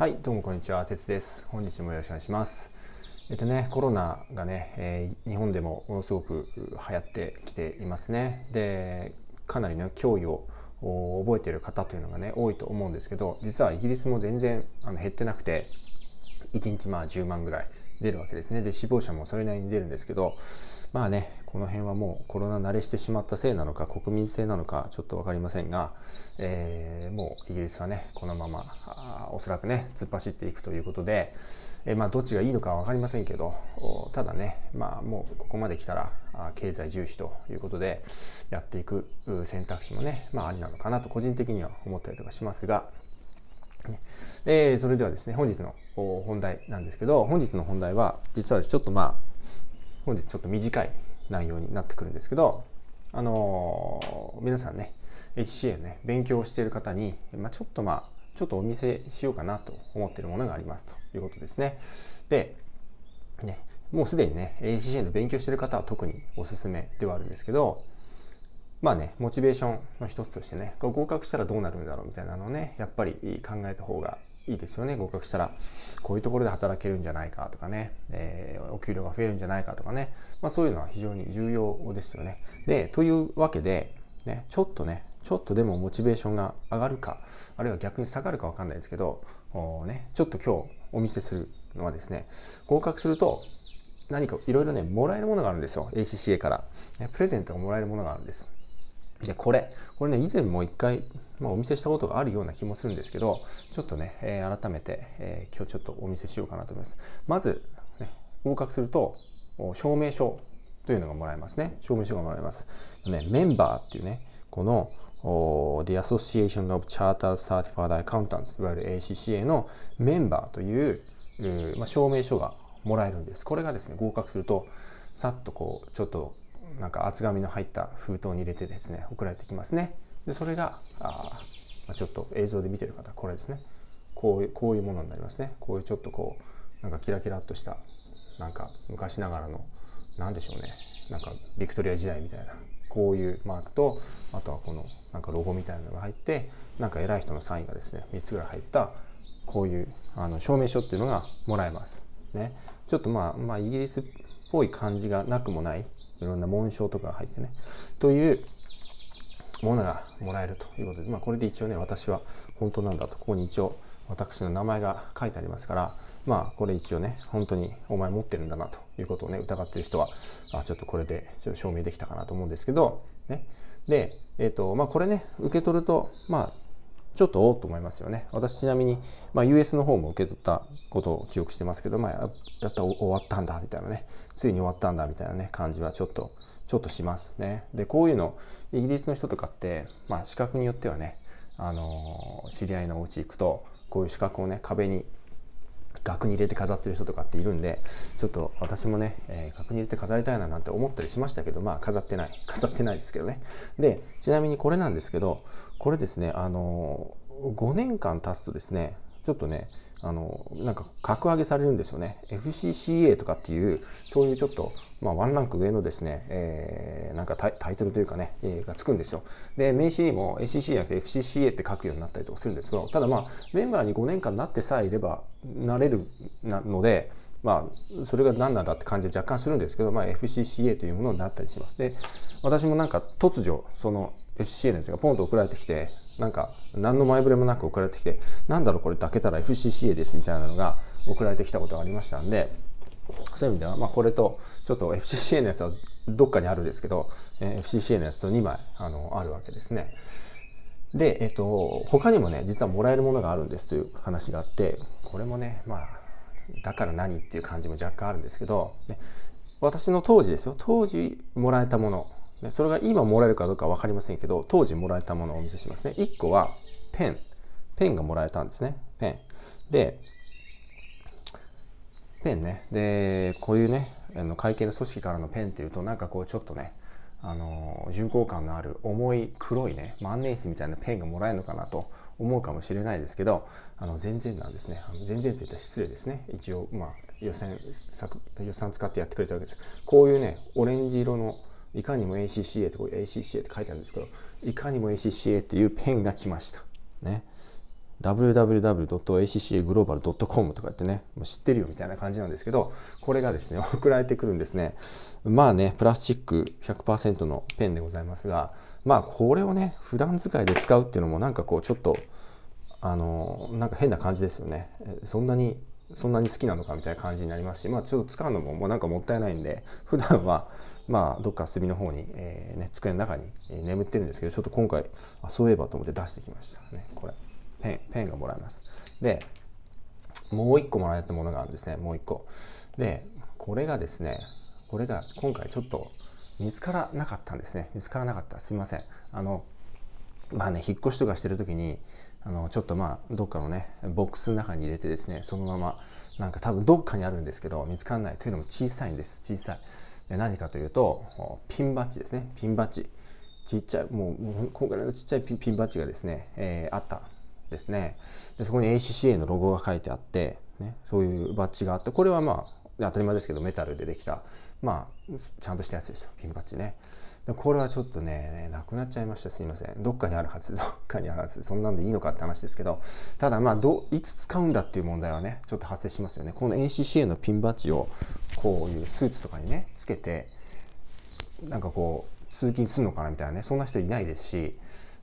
はい、どうもこんにちは、鉄です。本日もよろしくお願いします。えっとね、コロナがね、えー、日本でもものすごく流行ってきていますね。で、かなりの脅威を覚えている方というのがね、多いと思うんですけど、実はイギリスも全然あの減ってなくて、1日まあ10万ぐらい出るわけですね。で、死亡者もそれなりに出るんですけど、まあね、この辺はもうコロナ慣れしてしまったせいなのか国民性なのかちょっと分かりませんが、えー、もうイギリスはねこのままおそらくね突っ走っていくということで、えー、まあどっちがいいのか分かりませんけどただねまあもうここまで来たら経済重視ということでやっていく選択肢もねまあありなのかなと個人的には思ったりとかしますが。ねえー、それではですね本日の本題なんですけど本日の本題は実はちょっとまあ本日ちょっと短い内容になってくるんですけど、あのー、皆さんね、HCA ね、勉強している方に、まあ、ちょっとまあ、ちょっとお見せしようかなと思っているものがありますということですね。で、ね、もうすでにね、HCA の勉強している方は特におすすめではあるんですけど、まあね、モチベーションの一つとしてね、合格したらどうなるんだろうみたいなのをね、やっぱり考えた方がいいですよね合格したら。こういうところで働けるんじゃないかとかね、えー、お給料が増えるんじゃないかとかね、まあ、そういうのは非常に重要ですよね。でというわけで、ね、ちょっとねちょっとでもモチベーションが上がるかあるいは逆に下がるか分かんないですけどお、ね、ちょっと今日お見せするのはですね合格すると何かいろいろねもらえるものがあるんですよ。ACCA から、ね、プレゼントがもらえるものがあるんです。で、これ、これね、以前も一回、まあ、お見せしたことがあるような気もするんですけど、ちょっとね、えー、改めて、えー、今日ちょっとお見せしようかなと思います。まず、ね、合格すると、証明書というのがもらえますね。証明書がもらえます。ね、メンバーっていうね、この The Association of Chartered Certified Accountants いわゆる ACCA のメンバーという、まあ、証明書がもらえるんです。これがですね、合格すると、さっとこう、ちょっとなんか厚紙の入った封筒に入れてですね送られてきますね。でそれがあ、まあ、ちょっと映像で見てる方これですね。こういうこういうものになりますね。こういうちょっとこうなんかキラキラっとしたなんか昔ながらの何でしょうね。なんかビクトリア時代みたいなこういうマークとあとはこのなんかロゴみたいなのが入ってなんか偉い人のサインがですね3つぐらい入ったこういうあの証明書っていうのがもらえます。ね、ちょっとまあ、まあ、イギリスぽい感じがなくもない。いろんな紋章とかが入ってね。というものがもらえるということで、まあ、これで一応ね私は本当なんだと。ここに一応私の名前が書いてありますからまあこれ一応ね本当にお前持ってるんだなということをね疑ってる人はあちょっとこれでちょっと証明できたかなと思うんですけどね。でえっ、ー、とまあこれね受け取るとまあちょっとおっと思いますよね。私ちなみに、まあ、US の方も受け取ったことを記憶してますけど、まあ、やった終わったんだみたいなねついに終わったんだみたいなね感じはちょっとちょっとしますね。でこういうのイギリスの人とかって、まあ、資格によってはねあの知り合いのお家行くとこういう資格をね壁に額に入れて飾ってる人とかっているんでちょっと私もね、えー、額に入れて飾りたいななんて思ったりしましたけどまあ飾ってない。飾ってないですけどね。でちなみにこれなんですけどこれですねあの5年間経つとですねちょっとねあのなんか格上げされるんですよね。FCCA とかっていうそういうちょっと、まあ、ワンランク上のですね、えー、なんかタイトルというかね、えー、がつくんですよ。で名刺にも ACC じゃなくて FCCA って書くようになったりとかするんですけどただまあメンバーに5年間なってさえいればなれるなのでまあそれが何なんだって感じで若干するんですけど、まあ、FCCA というものになったりします。で私もなんか突如その FCCA のやつがポンと送られてきてなんか何の前触れもなく送られてきてなんだろうこれ抱けたら FCCA ですみたいなのが送られてきたことがありましたんでそういう意味では、まあ、これとちょっと FCCA のやつはどっかにあるんですけど、え FCCA のやつと2枚あのあるわけですね。で、えっと、他にもね実はもらえるものがあるんですという話があってこれもねまあだから何っていう感じも若干あるんですけど、ね、私の当時ですよ。当時もらえたもの。ねそれが今もらえるかどうか分かりませんけど当時もらえたものをお見せしますね。1個はペン。ペンがもらえたんですね。ペン。でペンね。でこういうねあの会計の組織からのペンっていうとなんかこうちょっとねあの重厚感のある重い黒いね万年筆みたいなペンがもらえるのかなと思うかもしれないですけどあの全然なんですね。あの全然って言ったら失礼ですね。一応まあ予算予算使ってやってくれたわけです。こういうねオレンジ色のいかにも ACCA ってこう ACCA って書いてあるんですけどいかにも ACCA っていうペンが来ました。ね。www.accaglobal.com とか言ってね、もう知ってるよみたいな感じなんですけど、これがですね、送られてくるんですね。まあね、プラスチック100%のペンでございますが、まあこれをね、普段使いで使うっていうのもなんかこうちょっと、あの、なんか変な感じですよね。そんなにそんなに好きなのかみたいな感じになりますし、まあ、ちょっと使うのももうなんかもったいないんで普段はまあどっか隅の方に、えーね、机の中に眠ってるんですけどちょっと今回そういえばと思って出してきましたねこれペンペンがもらえます。でもう一個もらえたものがあるんですね。もう一個。でこれがですねこれが今回ちょっと見つからなかったんですね。見つからなかった。すいません。あのまあね引っ越しとかしてる時にあのちょっとまあどっかのねボックスの中に入れてですねそのままなんか多分どっかにあるんですけど見つかんない。というのも小さいんです。小さい。で何かというとピンバッジですね。ピンバッジ。ちっちゃいもうもう今回のちっちゃいピンバッジがですね、えー、あった。ですね。でそこに ACCA のロゴが書いてあって、ね、そういうバッジがあってこれはまあ当たり前ですけどメタルでできたまあちゃんとしたやつですよピンバッジね。でこれはちょっとねなくなっちゃいましたすいません。どっかにあるはず どっかにあるはずそんなんでいいのかって話ですけどただまあどいつ使うんだっていう問題はねちょっと発生しますよね。この ACCA のピンバッジをこういうスーツとかにねつけてなんかこう通勤するのかなみたいなねそんな人いないですし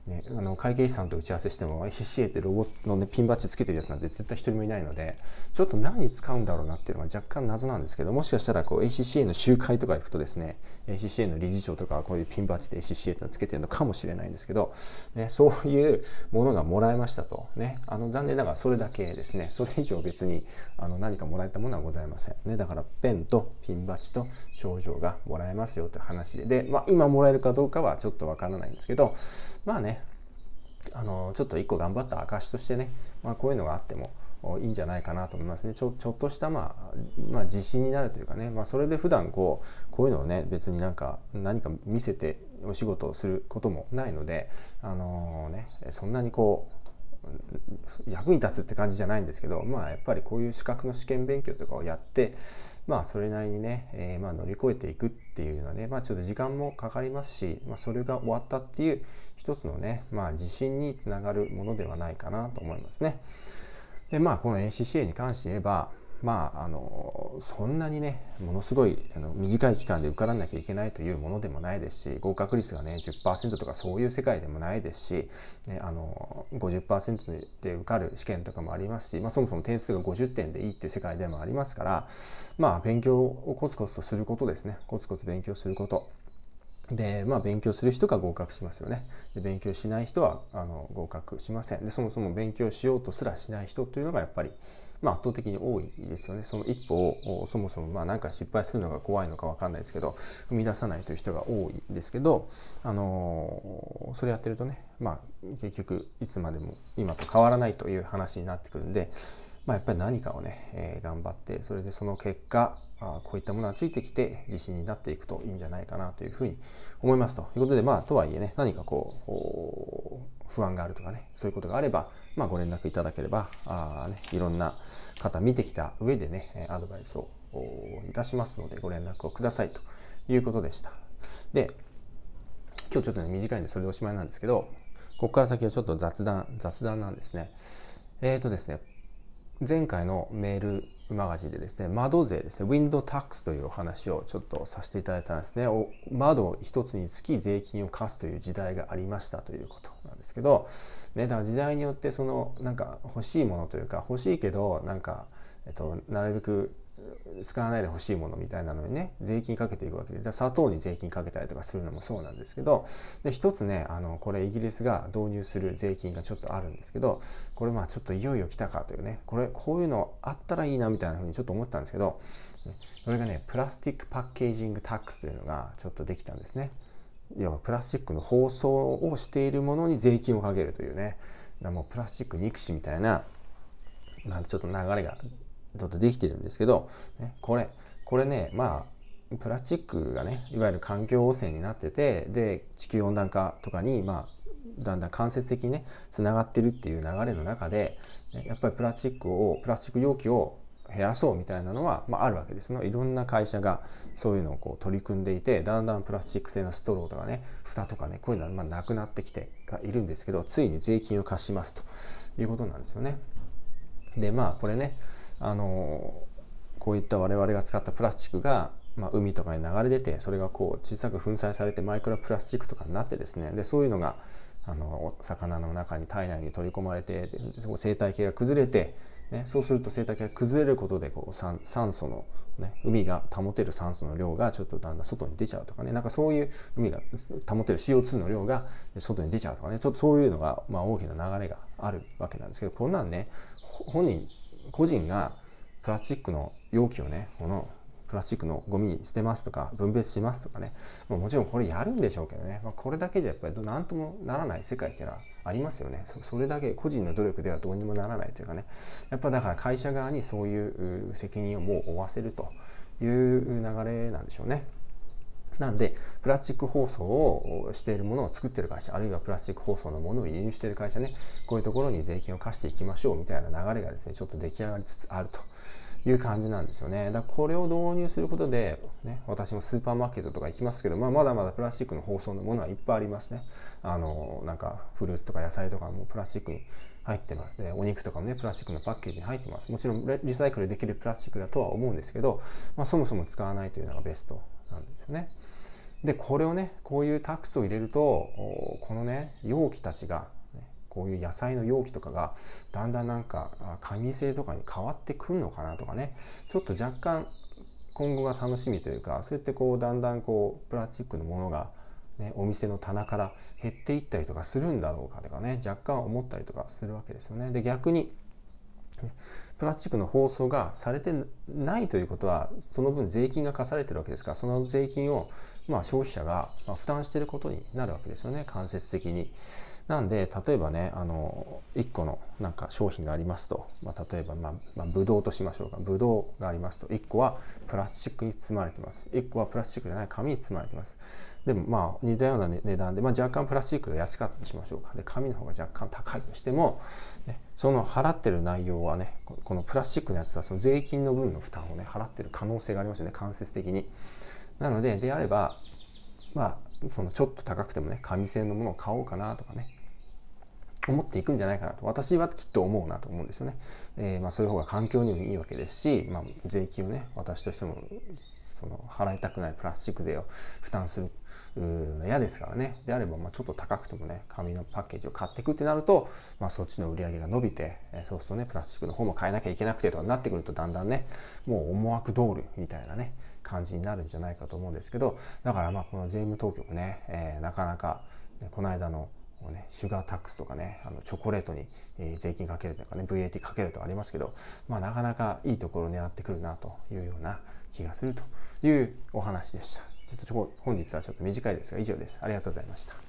ね、あの会計士さんと打ち合わせしても ICCA ってロゴの、ね、ピンバッジつけてるやつなんて絶対一人もいないのでちょっと何に使うんだろうなっていうのが若干謎なんですけどもしかしたらこう ACCA の集会とか行くとですね ACCA の理事長とかこういうピンバッジで ACCA ってのつけてるのかもしれないんですけど、ね、そういうものがもらえましたと、ね、あの残念ながらそれだけですね。それ以上別にあの何かもらえたものはございません、ね、だからペンとピンバッジと症状がもらえますよという話でで、まあ、今もらえるかどうかはちょっとわからないんですけどまあねあのちょっと一個頑張った証としてね、まあ、こういうのがあってもいいんじゃないかなと思いますね。ちょちょっとした、まあ、まあ自信になるというかね、まあ、それで普段こうこういうのをね別になんか何か見せてお仕事をすることもないので、あのー、ね、そんなにこう役に立つって感じじゃないんですけどまあやっぱりこういう資格の試験勉強とかをやってまあそれなりにね、えー、まあ乗り越えていくっていうのはねまあちょっと時間もかかりますし、まあ、それが終わったっていう一つのねまあ自信につながるものではないかなと思いますね。でまあこの ACCA に関して言えばまあ、あのそんなにねものすごいあの短い期間で受からなきゃいけないというものでもないですし合格率がね10%とかそういう世界でもないですし、ね、あの50%で受かる試験とかもありますし、まあ、そもそも点数が50点でいいっていう世界でもありますからまあ勉強をコツコツとすることですねコツコツ勉強すること。で、まあ、勉強する人が合格しますよね。で勉強しない人はあの合格しません。で、そもそも勉強しようとすらしない人というのがやっぱりまあ、圧倒的に多いですよね。その一歩をそもそもまあなんか失敗するのが怖いのか分かんないですけど踏み出さないという人が多いんですけど、あのそれやってるとね、まあ、結局いつまでも今と変わらないという話になってくるんで、まあ、やっぱり何かをね、えー、頑張ってそれでその結果あこういったものがついてきて自信になっていくといいんじゃないかなというふうに思いますということでまあとはいえね何かこう不安があるとかねそういうことがあればまあ、ご連絡いただければあ、ね、いろんな方見てきた上でねアドバイスをいたしますのでご連絡をくださいということでした。で今日ちょっとね短いんでそれでおしまいなんですけどここから先はちょっと雑談雑談なんですね。えっ、ー、とですね前回のメールマガジンでですね窓税ですねウィンドタックスというお話をちょっとさせていただいたんですね。窓一つにつき税金を課すという時代がありましたということなんですけど、ね、だから時代によってそのなんか欲しいものというか欲しいけどなんか、えっと、なるべく使わないでほしいものみたいなのにね税金かけていくわけでじゃあ砂糖に税金かけたりとかするのもそうなんですけどで一つねあのこれイギリスが導入する税金がちょっとあるんですけどこれまあちょっといよいよ来たかというねこれこういうのあったらいいなみたいなふうにちょっと思ったんですけどそれがねプラスチックパッケージングタックスというのがちょっとできたんですね。要はプラスチックの包装をしているものに税金をかけるというねだもうプラスチック憎しみたいななんちょっと流れがちょっとできてるんですけど、ね、これこれねまあプラスチックがねいわゆる環境汚染になっててで地球温暖化とかにまあだんだん間接的にねつながってるっていう流れの中でやっぱりプラスチックをプラスチック容器を減らそうみたいなのは、まあ、あるわけですねいろんな会社がそういうのをこう取り組んでいてだんだんプラスチック製のストローとかね蓋とかねこういうのはまあなくなってきているんですけどついに税金を課しますということなんですよね。でまあこれねあのこういった我々が使ったプラスチックがまあ、海とかに流れ出てそれがこう小さく粉砕されてマイクロプラスチックとかになってですね。でそういうのがあの魚の中に体内に取り込まれて生態系が崩れて、ね、そうすると生態系が崩れることでこう酸素の、ね、海が保てる酸素の量がちょっとだんだん外に出ちゃうとかね。なんかそういう海が保てる CO2 の量が外に出ちゃうとかね。ちょっとそういうのが、まあ、大きな流れがあるわけなんですけど。こんなんね本人個人がプラスチックの容器をねこのプラスチックのゴミに捨てますとか分別しますとかねももちろんこれやるんでしょうけどね、まあ、これだけじゃやっぱり何ともならない世界っていうのはありますよねそれだけ個人の努力ではどうにもならないというかねやっぱだから会社側にそういう責任をもう負わせるという流れなんでしょうね。なんで、プラスチック包装をしているものを作っている会社、あるいはプラスチック包装のものを輸入している会社ね、こういうところに税金を課していきましょうみたいな流れがですね、ちょっと出来上がりつつあるという感じなんですよね。だからこれを導入することで、ね、私もスーパーマーケットとか行きますけど、まあ、まだまだプラスチックの包装のものはいっぱいありますね。あの、なんかフルーツとか野菜とかもプラスチックに入ってますね。お肉とかもね、プラスチックのパッケージに入ってます。もちろんリサイクルできるプラスチックだとは思うんですけど、まあ、そもそも使わないというのがベストなんですよね。で、これをね、こういうタックスを入れると、このね、容器たちがこういう野菜の容器とかがだんだんなんか紙製とかに変わってくんのかなとかねちょっと若干今後が楽しみというかそうやってこうだんだんこうプラスチックのものが、ね、お店の棚から減っていったりとかするんだろうかとかね若干思ったりとかするわけですよね。で逆にプラスチックの包装がされてないということはその分税金が課されてるわけですからその税金をまあ消費者が負担してることになるわけですよね間接的に。なんで例えばねあの1個のなんか商品がありますと、まあ、例えば、まあまあ、ブドウとしましょうか。ブドウがありますと。1個はプラスチックに包まれてます。1個はプラスチックじゃない紙に包まれてます。でもまあ似たような値段で、まあ、若干プラスチックが安かったとしましょうか。で紙の方が若干高いとしても、ね、その払ってる内容はねこのプラスチックのやつはその税金の分の負担をね払ってる可能性がありますよね間接的に。なのでであればまあそのちょっと高くてもね紙製のものを買おうかなとかね思っていくんじゃないかなと私はきっと思うなと思うんですよね。えー、まあ、そういう方が環境にもいいわけですし、まあ、税金をね私としてもその払いたくないプラスチック税を負担するの嫌ですからね。であればまあちょっと高くてもね紙のパッケージを買っていくってなると、まあ、そっちの売り上げが伸びてそうするとねプラスチックの方も買えなきゃいけなくてとかになってくるとだんだんねもう思惑通りみたいなね感じになるんじゃないかと思うんですけどだからまあこの税務当局ね、えー、なかなか、この間のね、シュガータックスとかねあのチョコレートに、えー、税金かけるとかね VAT かけるとかありますけど、まあ、なかなかいいところを狙ってくるなというような気がするというお話でした。ちょっと本日はちょっと短いですが以上です。ありがとうございました。